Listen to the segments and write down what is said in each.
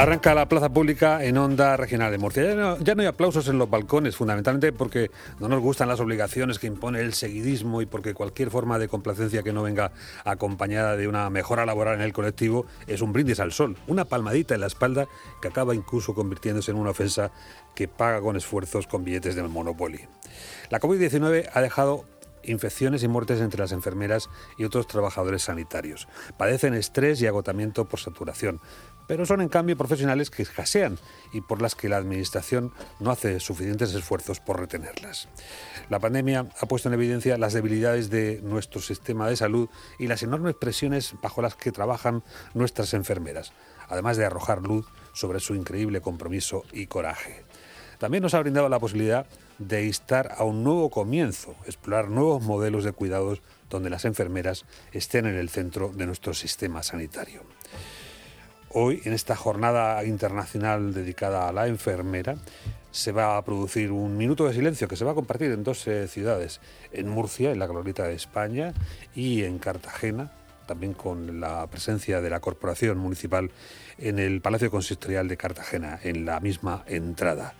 Arranca la plaza pública en Onda Regional de Murcia. Ya no, hay aplausos en los balcones, fundamentalmente porque no nos gustan las obligaciones que impone el seguidismo y porque cualquier forma de complacencia que no venga acompañada de una mejora laboral en el colectivo es un brindis al sol, una palmadita en la espalda que acaba incluso convirtiéndose en una ofensa que paga con esfuerzos con billetes del Monopoly. La COVID-19 ha dejado infecciones y muertes entre las enfermeras y otros trabajadores sanitarios. Padecen estrés y agotamiento por saturación, pero son en cambio profesionales que escasean y por las que la Administración no hace suficientes esfuerzos por retenerlas. La pandemia ha puesto en evidencia las debilidades de nuestro sistema de salud y las enormes presiones bajo las que trabajan nuestras enfermeras, además de arrojar luz sobre su increíble compromiso y coraje. También nos ha brindado la posibilidad de instar a un nuevo comienzo, explorar nuevos modelos de cuidados donde las enfermeras estén en el centro de nuestro sistema sanitario. Hoy, en esta jornada internacional dedicada a la enfermera, se va a producir un minuto de silencio que se va a compartir en dos eh, ciudades, en Murcia, en la glorieta de España, y en Cartagena, también con la presencia de la Corporación Municipal en el Palacio Consistorial de Cartagena, en la misma entrada.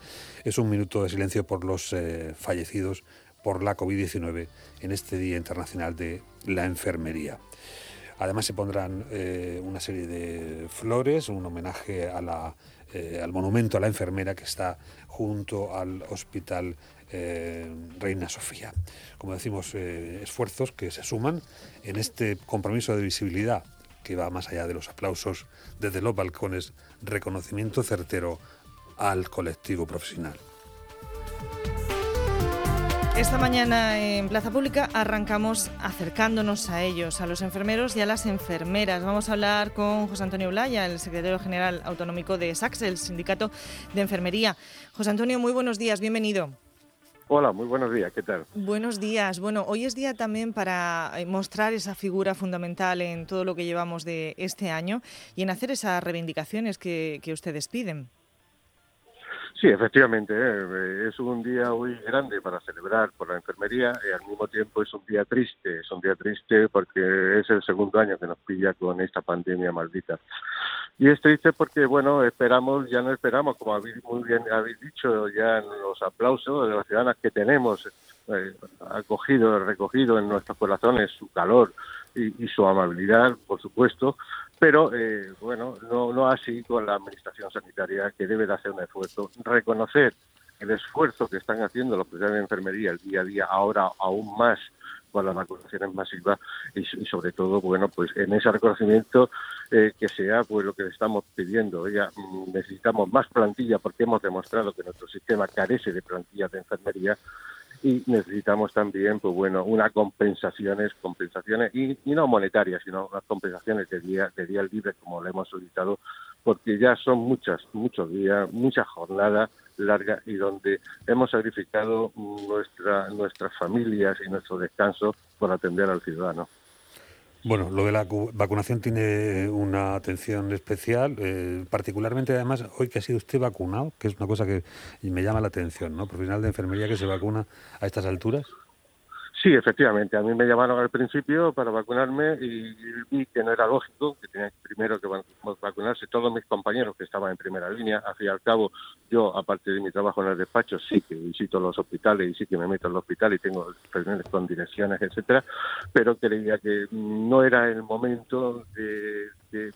Es un minuto de silencio por los eh, fallecidos por la COVID-19 en este Día Internacional de la Enfermería. Además se pondrán eh, una serie de flores, un homenaje eh, al monumento a la enfermera que está junto al Hospital eh, Reina Sofía. Como decimos, esfuerzos que se suman en este compromiso de visibilidad que va más allá de los aplausos desde los balcones, reconocimiento certero al colectivo profesional. Esta mañana en Plaza Pública arrancamos acercándonos a ellos, a los enfermeros y a las enfermeras. Vamos a hablar con José Antonio Blaya, el secretario general autonómico de SACS, el Sindicato de Enfermería. José Antonio, muy buenos días, bienvenido. Hola, muy buenos días, ¿qué tal? Buenos días. Bueno, hoy es día también para eh, mostrar esa figura fundamental en todo lo que llevamos de este año y en hacer esas reivindicaciones que, que ustedes piden. Sí, efectivamente, eh, es un día muy grande para celebrar por la enfermería y al mismo tiempo es un día triste, es un día triste porque es el segundo año que nos pilla con esta pandemia maldita. Y es triste porque, bueno, esperamos, ya no esperamos, como muy bien habéis dicho ya en los aplausos de las ciudadanas que tenemos eh, acogido, recogido en nuestros corazones su calor y, y su amabilidad, por supuesto, pero eh, bueno, no, no así con la administración sanitaria que debe de hacer un esfuerzo, reconocer el esfuerzo que están haciendo los profesionales de enfermería el día a día, ahora aún más con las vacunaciones masivas y, sobre todo, bueno, pues en ese reconocimiento eh, que sea pues lo que estamos pidiendo. Mm, necesitamos más plantilla porque hemos demostrado que nuestro sistema carece de plantillas de enfermería y necesitamos también pues bueno unas compensaciones compensaciones y, no monetarias sino unas compensaciones de día de día libre como lo hemos solicitado porque ya son muchas muchos días muchas jornadas largas y donde hemos sacrificado nuestra nuestras familias y nuestro descanso por atender al ciudadano bueno, lo de la vacunación tiene una atención especial, eh, particularmente además hoy que ha sido usted vacunado, que es una cosa que me llama la atención, ¿no? Profesional de enfermería que se vacuna a estas alturas. Sí, efectivamente. A mí me llamaron al principio para vacunarme y vi que no era lógico, que tenía primero que vacunarse todos mis compañeros que estaban en primera línea. Al fin y al cabo, yo, aparte de mi trabajo en el despacho, sí que visito los hospitales y sí que me meto en el hospital y tengo reuniones con direcciones, etcétera, pero creía que no era el momento de,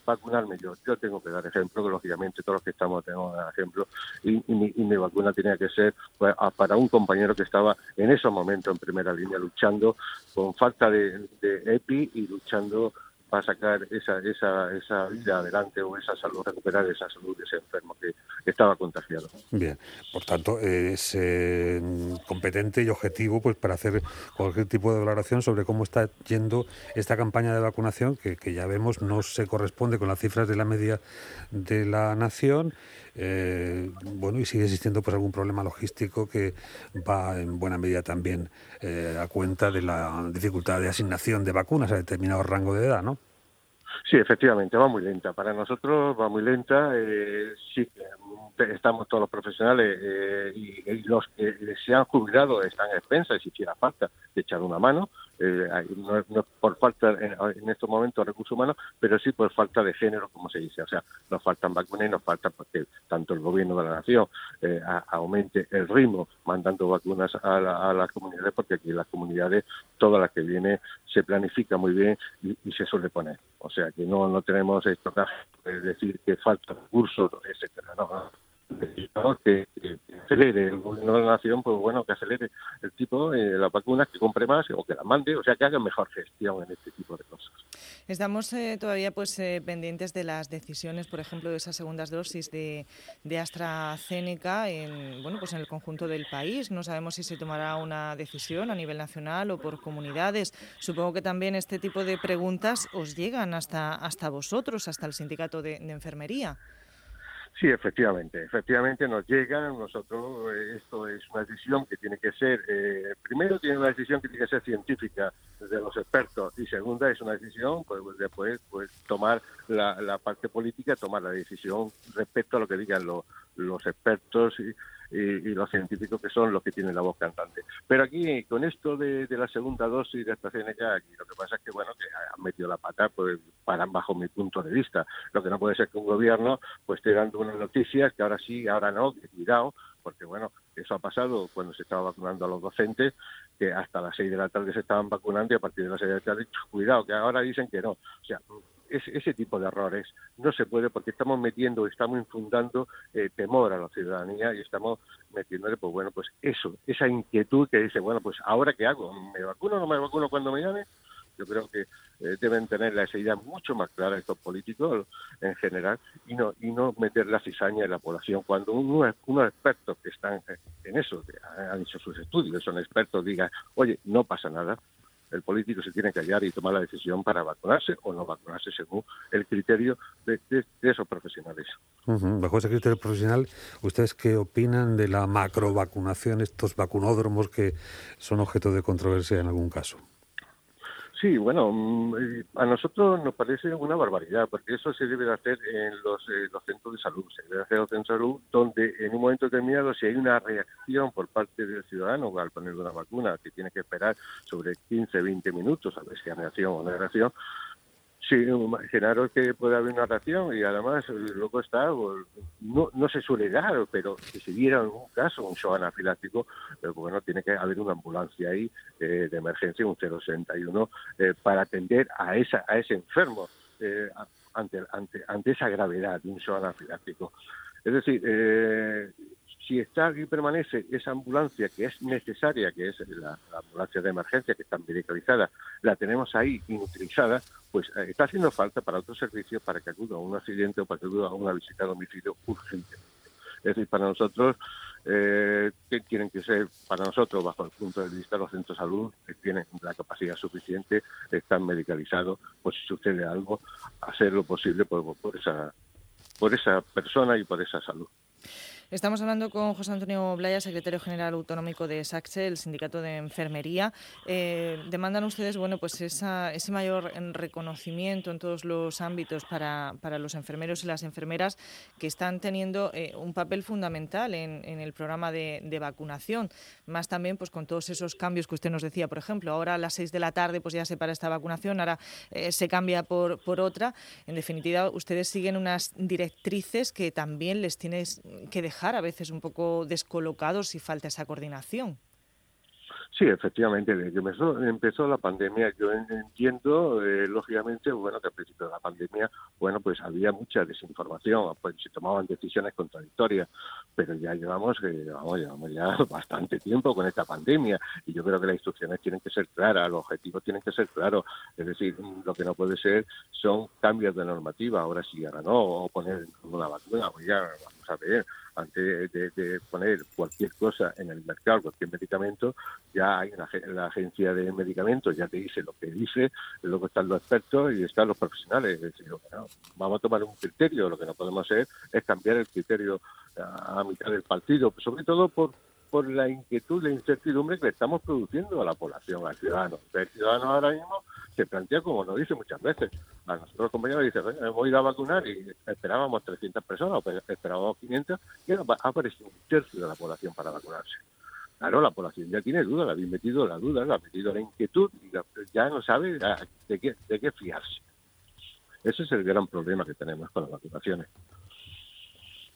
vacunarme yo. Yo tengo que dar ejemplo, que lógicamente todos los que estamos tenemos que dar ejemplo, y, mi, vacuna tenía que ser pues, para un compañero que estaba en esos momentos en primera línea luchando con falta de EPI y luchando para sacar esa, esa, esa vida adelante o esa salud, recuperar esa salud de ese enfermo que, estaba contagiado. Bien, por tanto, es eh, competente y objetivo pues para hacer cualquier tipo de valoración sobre cómo está yendo esta campaña de vacunación, que, que ya vemos no se corresponde con las cifras de la media de la nación eh, bueno, y sigue existiendo pues algún problema logístico que va en buena medida también eh, a cuenta de la dificultad de asignación de vacunas a determinado rango de edad, ¿no? Sí, efectivamente, va muy lenta. Para nosotros va muy lenta. Eh, sí, estamos todos los profesionales eh, y, los que se han jubilado están a expensas, si hiciera falta, de echar una mano. eh, no, es por falta en, estos momentos de recursos humanos, pero sí por falta de género, como se dice. O sea, nos faltan vacunas y nos falta porque tanto el gobierno de la nación eh, aumente el ritmo mandando vacunas a, las comunidades, porque aquí las comunidades, todas las que vienen, se planifica muy bien y, se suele poner. O sea, que no, no tenemos esto es decir que falta recursos, etcétera. No, necesitamos que, acelere el gobierno de la nación, pues bueno, que acelere el tipo de las vacunas, que compre más o que las mande, o sea, que haga mejor gestión en este tipo de cosas. Estamos eh, todavía pues eh, pendientes de las decisiones, por ejemplo, de esas segundas dosis de, de AstraZeneca en, bueno, pues en el conjunto del país. No sabemos si se tomará una decisión a nivel nacional o por comunidades. Supongo que también este tipo de preguntas os llegan hasta, hasta vosotros, hasta el sindicato de enfermería. Sí, efectivamente, efectivamente nos llegan, nosotros, eh, esto es una decisión que tiene que ser, eh, primero tiene una decisión que tiene que ser científica de los expertos y segunda es una decisión, pues, pues después pues tomar la, la parte política, tomar la decisión respecto a lo que digan los, los expertos y, y, los científicos que son los que tienen la voz cantante. Pero aquí, con esto de, la segunda dosis de AstraZeneca, aquí lo que pasa es que, bueno, que han metido la pata, pues, para, bajo mi punto de vista. Lo que no puede ser que un gobierno, pues, esté dando unas noticias que ahora sí, ahora no, que cuidado, porque, bueno, eso ha pasado cuando se estaba vacunando a los docentes, que hasta las seis de la tarde se estaban vacunando y a partir de las seis de la tarde, cuidado, que ahora dicen que no. O sea, ese tipo de errores no se puede porque estamos metiendo, estamos infundando eh, temor a la ciudadanía y estamos metiéndole, pues bueno, pues eso, esa inquietud que dice, bueno, pues ahora qué hago, ¿me vacuno o no me vacuno cuando me llame? Yo creo que eh, deben tener esa idea mucho más clara estos políticos en general y no y no meter la cizaña en la población. Cuando unos, unos expertos que están en eso, que han hecho sus estudios, son expertos, digan, oye, no pasa nada, el político se tiene que hallar y tomar la decisión para vacunarse o no vacunarse según el criterio de, esos profesionales. Bajo ese criterio profesional, ¿ustedes qué opinan de la macrovacunación, estos vacunódromos que son objeto de controversia en algún caso? Sí, bueno, mm, a nosotros nos parece una barbaridad, porque eso se debe de hacer en los, eh, los centros de salud, se debe hacer en los centros de salud, donde en un momento determinado, si hay una reacción por parte del ciudadano al poner una vacuna, que tiene que esperar sobre 15, 20 minutos a ver si hay reacción o no hay reacción, Sí, imaginaros que puede haber una reacción y además luego está, no, no se suele dar, pero si se diera algún caso, un shock anafiláctico, eh, bueno, tiene que haber una ambulancia ahí eh, de emergencia, un 061, eh, para atender a, esa, a ese enfermo ante, ante, ante esa gravedad de un shock anafiláctico. Es decir, si está y permanece esa ambulancia que es necesaria, que es la, ambulancia de emergencia que está medicalizada, la tenemos ahí inutilizada, pues eh, está haciendo falta para otros servicios para que acuda a un accidente o para que acuda a una visita a domicilio urgente. Es decir, para nosotros, eh, que tienen que ser, para nosotros, bajo el punto de vista de los centros de salud, que tienen la capacidad suficiente, están medicalizados, pues si sucede algo, hacer lo posible por, esa, por esa persona y por esa salud. Estamos hablando con José Antonio Blaya, secretario general autonómico de SACSE, el sindicato de enfermería. Eh, demandan ustedes bueno, pues ese mayor reconocimiento en todos los ámbitos para, los enfermeros y las enfermeras que están teniendo eh, un papel fundamental en, el programa de, vacunación. Más también pues con todos esos cambios que usted nos decía, por ejemplo, ahora a las seis de la tarde pues ya se para esta vacunación, ahora eh, se cambia por, por otra. En definitiva, ustedes siguen unas directrices que también les tienes que dejar a veces un poco descolocados si falta esa coordinación. Sí, efectivamente, desde que empezó, la pandemia, yo entiendo, eh, lógicamente, bueno, que al principio de la pandemia, bueno, pues había mucha desinformación, pues se tomaban decisiones contradictorias, pero ya llevamos, eh, llevamos ya bastante tiempo con esta pandemia y yo creo que las instrucciones tienen que ser claras, los objetivos tienen que ser claros, es decir, lo que no puede ser son cambios de normativa, ahora sí, ahora no, o poner una vacuna, pues ya vamos a ver, antes de, poner cualquier cosa en el mercado, cualquier medicamento, ya hay una, la agencia de medicamentos, ya te dice lo que dice, luego están los expertos y están los profesionales. vamos a tomar un criterio, lo que no podemos hacer es cambiar el criterio a, mitad del partido, sobre todo por por la inquietud, la incertidumbre que estamos produciendo a la población, al ciudadano. El ciudadano ahora mismo se plantea, como nos dice muchas veces, a nosotros compañeros dicen, hemos ido a vacunar y esperábamos 300 personas, o esperábamos 500, y ahora ha aparecido un tercio de la población para vacunarse. Claro, la población ya tiene dudas, la habéis metido la duda, la ha metido la inquietud y ya no sabe de qué, de qué fiarse. Ese es el gran problema que tenemos con las vacunaciones.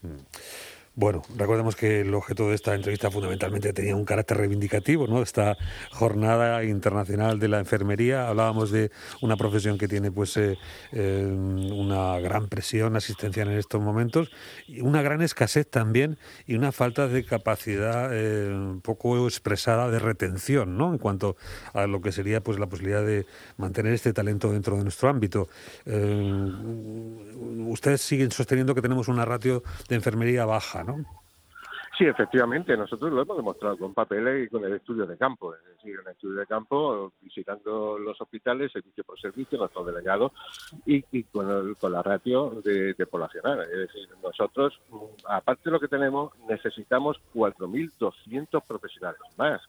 Mm. Bueno, recordemos que el objeto de esta entrevista fundamentalmente tenía un carácter reivindicativo, ¿no? Esta jornada internacional de la enfermería. Hablábamos de una profesión que tiene pues eh, eh, una gran presión asistencial en estos momentos una gran escasez también y una falta de capacidad eh, poco expresada de retención, ¿no? En cuanto a lo que sería pues la posibilidad de mantener este talento dentro de nuestro ámbito. ustedes siguen sosteniendo que tenemos una ratio de enfermería baja, Sí, efectivamente, nosotros lo hemos demostrado con papeles y con el estudio de campo. Es decir, el estudio de campo, visitando los hospitales, servicio por servicio, nuestros delegados, y, con, con, la ratio de, de, poblacional. Es decir, nosotros, aparte de lo que tenemos, necesitamos 4.200 profesionales más.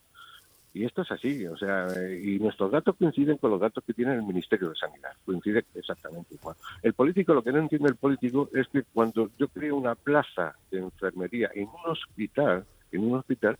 Y esto es así, o sea, y nuestros datos coinciden con los datos que tiene el Ministerio de Sanidad, coincide exactamente igual. El político, lo que no entiende el político es que cuando yo creo una plaza de enfermería en un hospital, en un hospital,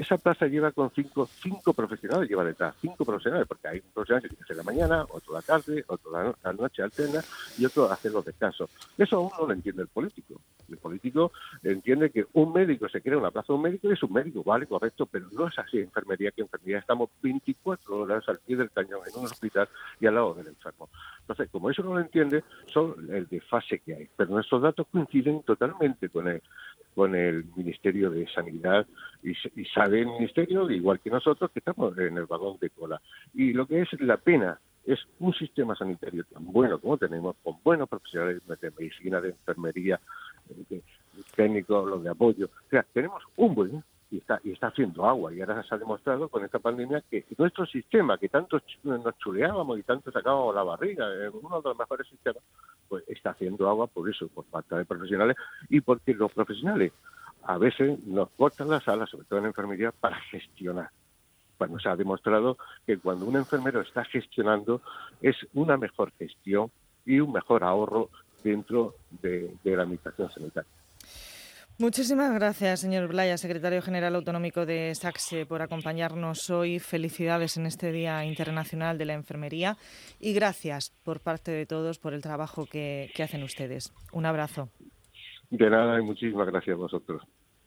esa plaza lleva con cinco, cinco profesionales, lleva detrás, cinco profesionales, porque hay un profesional que tiene que hacer la mañana, otro la tarde, otro la, la noche alterna y otro hace los descansos. Eso aún no lo entiende el político. El político entiende que un médico se crea una plaza de un médico y es un médico, vale, correcto, pero no es así enfermería, que enfermería estamos 24 horas al pie del cañón en un hospital y al lado del enfermo. Entonces, como eso no lo entiende, son el desfase que hay. Pero nuestros datos coinciden totalmente con el, con el Ministerio de Sanidad y, sabe el Ministerio, igual que nosotros, que estamos en el vagón de cola. Y lo que es la pena es un sistema sanitario tan bueno como tenemos, con buenos profesionales de medicina, de enfermería, técnicos, los de apoyo. O sea, tenemos un buen y está, y está haciendo agua. Y ahora se ha demostrado con esta pandemia que nuestro sistema, que tanto nos chuleábamos y tanto sacábamos la barriga, uno de los mejores sistemas, pues está haciendo agua por eso, por falta de profesionales y porque los profesionales a veces nos cortan las alas, sobre todo en enfermería, para gestionar. Bueno, se ha demostrado que cuando un enfermero está gestionando es una mejor gestión y un mejor ahorro dentro de, de la administración sanitaria. Muchísimas gracias, señor Blaya, secretario general autonómico de SACSE, por acompañarnos hoy. Felicidades en este Día Internacional de la Enfermería y gracias por parte de todos por el trabajo que, que hacen ustedes. Un abrazo. De nada y muchísimas gracias a vosotros.